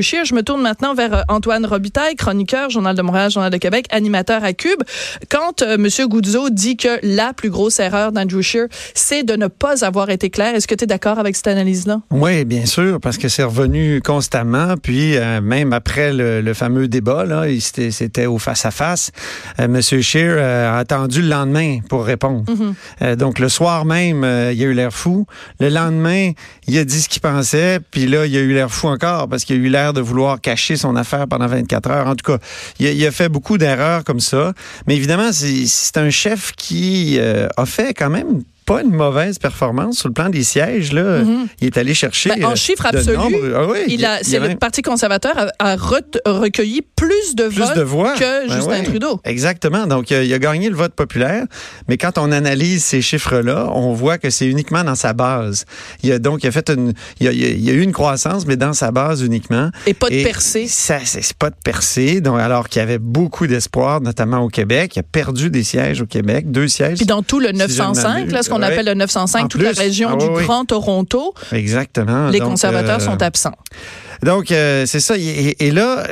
Je me tourne maintenant vers euh, Antoine Robitaille, chroniqueur, Journal de Montréal, Journal de Québec, animateur à Cube. Quand euh, M. Goudzo dit que la plus grosse erreur d'Andrew Scheer, c'est de ne pas avoir été clair, est-ce que tu es d'accord avec cette analyse-là? Oui, bien sûr, parce que c'est revenu constamment. Puis euh, même après le, le fameux débat, là, c'était au face-à-face, euh, M. Scheer euh, a attendu le lendemain pour répondre. Euh, donc le soir même, il a eu l'air fou. Le lendemain, il a dit ce qu'il pensait. Puis là, il a eu l'air fou encore parce qu'il a eu l'air de vouloir cacher son affaire pendant 24 heures. En tout cas, il a, fait beaucoup d'erreurs comme ça. Mais évidemment, c'est c'est un chef qui euh, a fait quand même pas une mauvaise performance sur le plan des sièges. Là. Il est allé chercher. Ben, en euh, chiffre de absolu, nombre- Ah oui, Il a, le Parti conservateur a, a re- recueilli plus de plus votes de voix que Ben Justin ouais. Trudeau. Exactement. Donc, euh, il a gagné le vote populaire. Mais quand on analyse ces chiffres-là, on voit que c'est uniquement dans sa base. Il a donc il a fait une, il a, il y a eu une croissance, mais dans sa base uniquement. Et pas de Et percée. Ça, c'est pas de percée. Donc, alors qu'il y avait beaucoup d'espoir, notamment au Québec. Il a perdu des sièges au Québec, deux sièges. Puis dans tout le Si je ne 905, m'abuse, là, ce qu'on ouais. appelle le 905, En toute la région Ah du oui. Grand Toronto, Exactement. les Donc, conservateurs euh, sont absents. Donc, euh, c'est ça. Et, et là,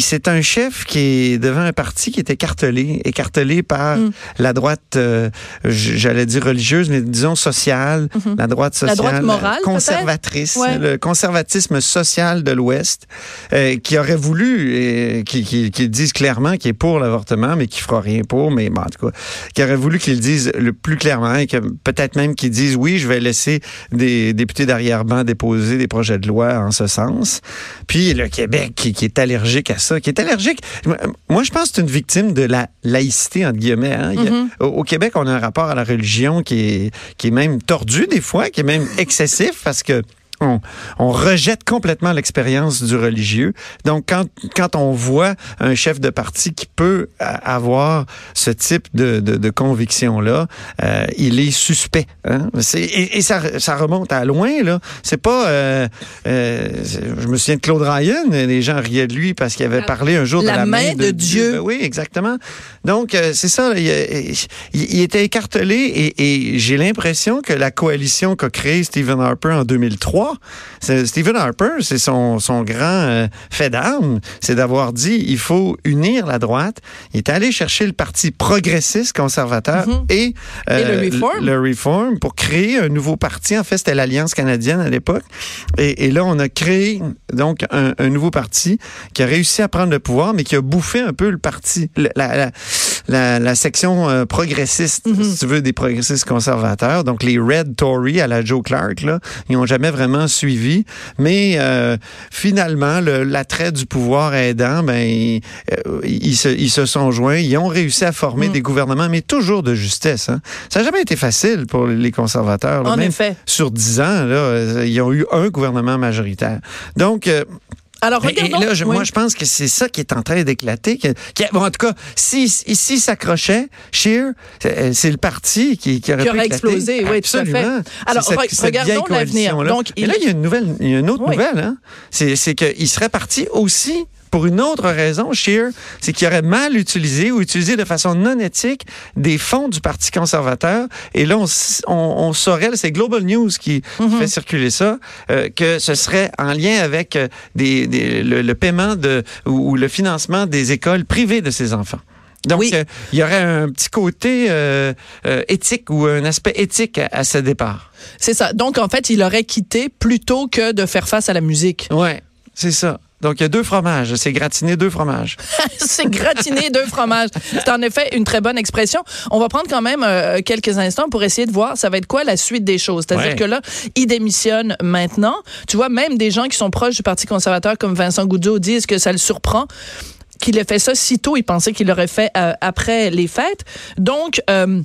c'est un chef qui est devant un parti qui est écartelé, écartelé par Mm. la droite, euh, j'allais dire religieuse, mais disons sociale, la droite. La sociale, droite morale, conservatrice? Ouais. le conservatisme social de l'Ouest, euh, qui aurait voulu, qui, qui, qui disent clairement qu'il est pour l'avortement, mais qui fera rien pour, mais bon, en tout cas, qui aurait voulu qu'ils disent le plus clairement et que peut-être même qu'ils disent oui, je vais laisser des députés d'arrière-ban déposer des projets de loi en ce sens. Puis le Québec qui, qui est allergique à ça, qui est allergique. Moi, je pense que c'est une victime de la laïcité entre guillemets. hein. A- Mhm. au, au Québec, on a un rapport à la religion qui est qui est même tordu des fois, qui est même excessif parce que on, on rejette complètement l'expérience du religieux. Donc, quand, quand on voit un chef de parti qui peut avoir ce type de, de, de conviction-là, euh, il est suspect. Hein? Et, et ça, ça remonte à loin. là. C'est pas... euh, euh, je me souviens de Claude Ryan, les gens riaient de lui parce qu'il avait parlé un jour La de la main de Dieu. Ben oui, exactement. Donc, euh, c'est ça. il- il était écartelé et, et j'ai l'impression que la coalition qu'a créée Stephen Harper en 2003, Stephen Harper, c'est son, son grand euh, fait d'armes, c'est d'avoir dit il faut unir la droite. Il est allé chercher le parti progressiste conservateur Mhm. et, euh, Et le Reform. le Reform pour créer un nouveau parti. En fait, c'était l'Alliance canadienne à l'époque. Et, et là, on a créé donc un, un nouveau parti qui a réussi à prendre le pouvoir, mais qui a bouffé un peu le parti, le- la, la, la, la section euh, progressiste, si tu veux, des progressistes conservateurs. Donc, les Red Tory à la Joe Clark, là, ils n'ont jamais vraiment suivi. Mais euh, finalement, le- l'attrait du pouvoir aidant, ben, ils, euh, ils se, ils se sont joints. Ils ont réussi à former Mm. des gouvernements, mais toujours de justesse. Hein. Ça n'a jamais été facile pour les conservateurs. là. En Même effet. sur dix ans, là, ils ont eu un gouvernement majoritaire. Donc, euh, Alors, regardons. et là, je- oui. moi, je pense que c'est ça qui est en train d'éclater. bon, en tout cas, si si s'accrochait, Scheer, c'est c'est le parti qui, qui aurait, Qui aurait explosé, oui, tout à fait. Absolument. Alors, C'est re- cette- cette regardons l'avenir. Donc, Mais il- là, il y a une nouvelle, il y a une autre Oui. nouvelle. Hein? C'est c'est qu'il serait parti aussi pour une autre raison, Scheer, c'est qu'il aurait mal utilisé ou utilisé de façon non éthique des fonds du Parti conservateur. Et là, on, s- on, on saurait, c'est Global News qui Mhm. fait circuler ça, euh, que ce serait en lien avec euh, des, des- le, le paiement de, ou, ou le financement des écoles privées de ses enfants. Donc, Oui. euh, il y aurait un petit côté euh, euh, éthique ou un aspect éthique à, à ce départ. C'est ça. Donc, en fait, il aurait quitté plutôt que de faire face à la musique. Ouais, c'est ça. Donc, il y a deux fromages. C'est gratiné deux fromages. c'est gratiner deux fromages. C'est en effet une très bonne expression. On va prendre quand même euh, quelques instants pour essayer de voir ça va être quoi la suite des choses. C'est-à-dire Ouais. que là, il démissionne maintenant. Tu vois, même des gens qui sont proches du Parti conservateur comme Vincent Goudzot disent que ça le surprend qu'il ait fait ça si tôt. Il pensait qu'il l'aurait fait euh, après les fêtes. Donc, euh,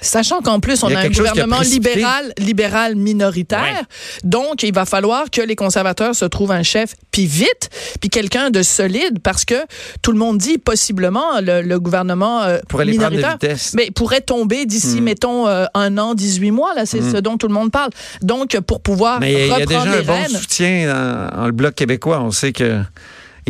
Sachant qu'en plus, on a a, un gouvernement libéral, libéral minoritaire. Ouais. Donc, il va falloir que les conservateurs se trouvent un chef, puis vite, puis quelqu'un de solide, parce que tout le monde dit, possiblement, le, le gouvernement euh, Pourrait les minoritaire mais pourrait tomber d'ici, Hmm. mettons, euh, un an, 18 mois. Là, c'est Hmm. ce dont tout le monde parle. Donc, pour pouvoir Mais il y a reprendre déjà un les bon rênes... soutien dans, dans le Bloc québécois. On sait que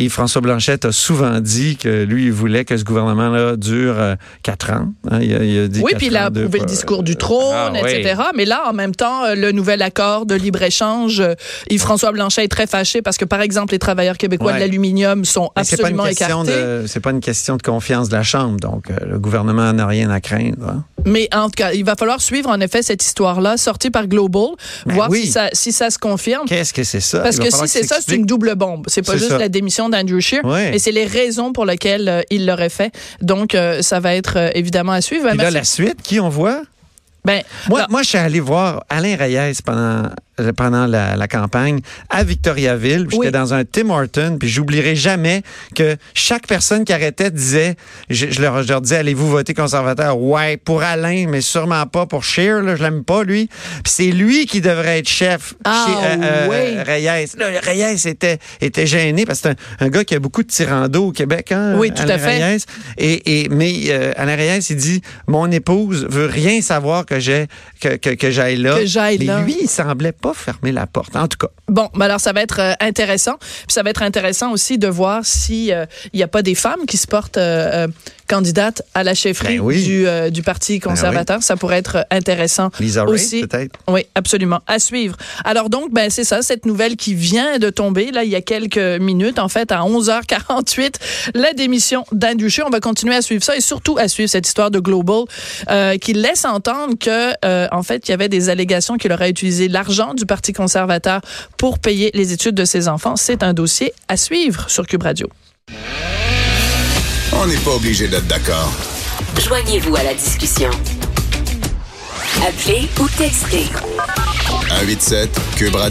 Yves-François Blanchette a souvent dit que lui, il voulait que ce gouvernement-là dure euh, quatre ans. Hein, il, a, il a dit Oui, puis il a approuvé le discours du trône, Ah, oui. etc. Mais là, en même temps, euh, le nouvel accord de libre-échange, euh, Yves-François Blanchet est très fâché parce que, par exemple, les travailleurs québécois Ouais. de l'aluminium sont Mais absolument écartés. c'est pas une question de confiance de la Chambre. Donc le gouvernement n'a rien à craindre. hein. Mais en tout cas, il va falloir suivre en effet cette histoire-là, sortie par Global, Ben voir oui. si, ça, si ça se confirme. Qu'est-ce que c'est ça? Parce que si c'est ça, c'est une double bombe. C'est pas juste ça. la démission d'Andrew Ouais. mais c'est les raisons pour lesquelles euh, il l'aurait fait. Donc, euh, ça va être euh, évidemment à suivre. Puis là, la suite, qui on voit? Ben, Moi, moi, je suis allé voir Alain Reyes pendant pendant la, la campagne à Victoriaville. J'étais Oui. dans un Tim Horton, puis j'oublierai jamais que chaque personne qui arrêtait disait, je, je leur, je leur disais, allez-vous voter conservateur? Ouais, pour Alain, mais sûrement pas pour Scheer, là, je l'aime pas, lui. Puis c'est lui qui devrait être chef Ah, chez euh, oui. Reyes. Là, Reyes était, était gêné parce que c'est un, un gars qui a beaucoup de tirando au Québec, hein, Oui, tout Alain à fait. Reyes. Et, et, mais euh, Alain Reyes, il dit, mon épouse veut rien savoir que j'ai que, que, que j'aille là. Que j'aille là. lui, il semblait pas fermer la porte. En tout cas, Bon, ben alors ça va être euh, intéressant. Puis ça va être intéressant aussi de voir si euh, il n'y a pas des femmes qui se portent euh, candidates à la chefferie Ben oui. Ben du, euh, du Parti conservateur. Ça pourrait être intéressant Lisa aussi. peut-être? Oui, absolument. À suivre. Alors donc, ben c'est ça, cette nouvelle qui vient de tomber, là, il y a quelques minutes, en fait, à 11h48, la démission d'Andrew Scheer. On va continuer à suivre ça et surtout à suivre cette histoire de Global euh, qui laisse entendre que, euh, en fait, il y avait des allégations qu'il aurait utilisé l'argent du Parti conservateur pour payer les études de ses enfants. C'est un dossier à suivre sur Cube Radio. On n'est pas obligé d'être d'accord. Joignez-vous à la discussion. Appelez ou textez. 187 Cube Radio.